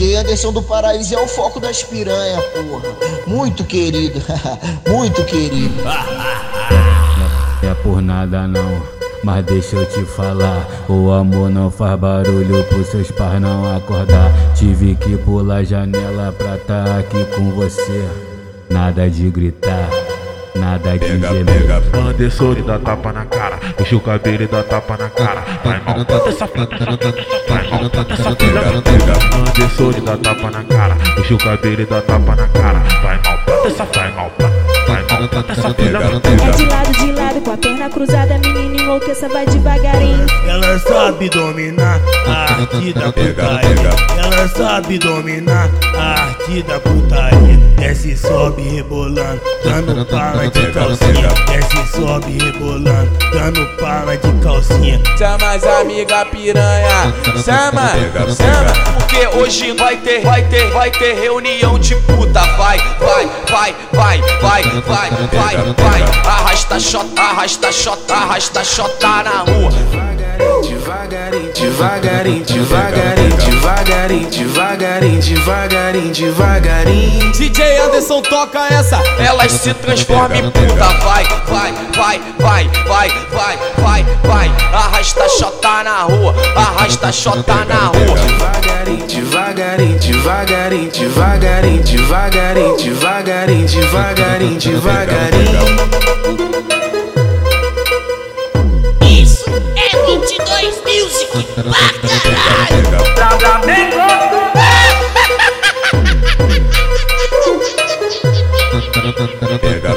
DJ Anderson do Paraíso é o foco das piranha, porra. Muito querido, muito querido. É por nada não, mas deixa eu te falar. O amor não faz barulho pros seus pais não acordar. Tive que pular a janela pra tá aqui com você. Nada de gritar. Nada de Pega, gemer. pega, Anderson e dá tapa na cara, puxa o cabelo e dá tapa na cara. Vai maltrata essa filha, vai maltrata essa filha. Anderson e dá tapa na cara, puxa o cabelo e dá tapa na cara. Vai maltrata essa, vai maltrata, vai maltrata essa filha É de lado, de lado, com a perna cruzada, menina enlouqueça, vai devagarinho. Ela sabe dominar a arte da Pega, putaria. pega. Ela sabe dominar a arte batida, putaria. Desce, sobe, rebolando, dando pala de calcinha. Desce, sobe, rebolando, dando pala de calcinha. Chama as amiga piranha, chama, chama. Porque hoje vai ter, vai ter, vai ter reunião de puta. Vai, vai, vai, vai, vai, vai, vai, vai. Arrasta chota, arrasta chota, arrasta chota na rua devagarinho, devagarinho, devagarinho, devagarinho, devagarinho, devagarinho, devagarinho. DJ Anderson toca essa. Elas se transformam em puta. Vai, vai, vai, vai, vai, vai, vai, vai. Arrasta chota na rua, arrasta chota na rua. Devagarinho, devagarinho, devagarinho, devagarinho, devagarinho, devagarinho, devagarinho, devagarinho. Pega,